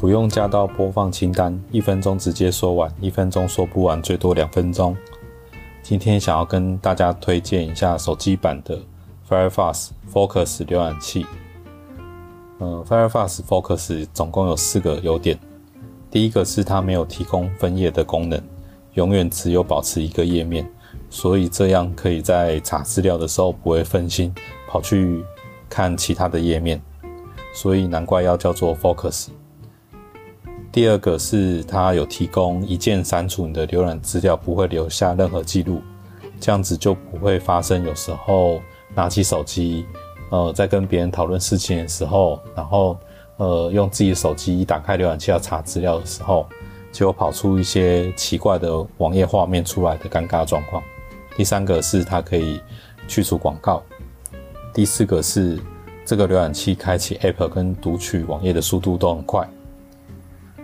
不用加到播放清单，一分钟直接说完，一分钟说不完，最多两分钟。今天想要跟大家推荐一下手机版的 Firefox Focus 浏览器。呃，Firefox Focus 总共有四个优点。第一个是它没有提供分页的功能，永远只有保持一个页面，所以这样可以在查资料的时候不会分心，跑去看其他的页面。所以难怪要叫做 Focus。第二个是它有提供一键删除你的浏览资料，不会留下任何记录，这样子就不会发生有时候拿起手机，呃，在跟别人讨论事情的时候，然后。呃，用自己的手机一打开浏览器要查资料的时候，就跑出一些奇怪的网页画面出来的尴尬状况。第三个是它可以去除广告。第四个是这个浏览器开启 App 跟读取网页的速度都很快。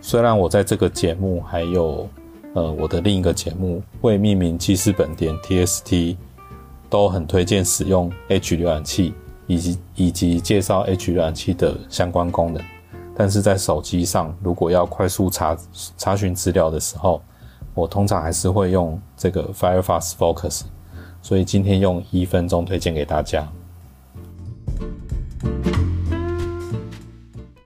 虽然我在这个节目还有呃我的另一个节目未命名记事本点 TST 都很推荐使用 H 浏览器。以及以及介绍 H 浏览器的相关功能，但是在手机上如果要快速查查询资料的时候，我通常还是会用这个 Firefox Focus，所以今天用一分钟推荐给大家。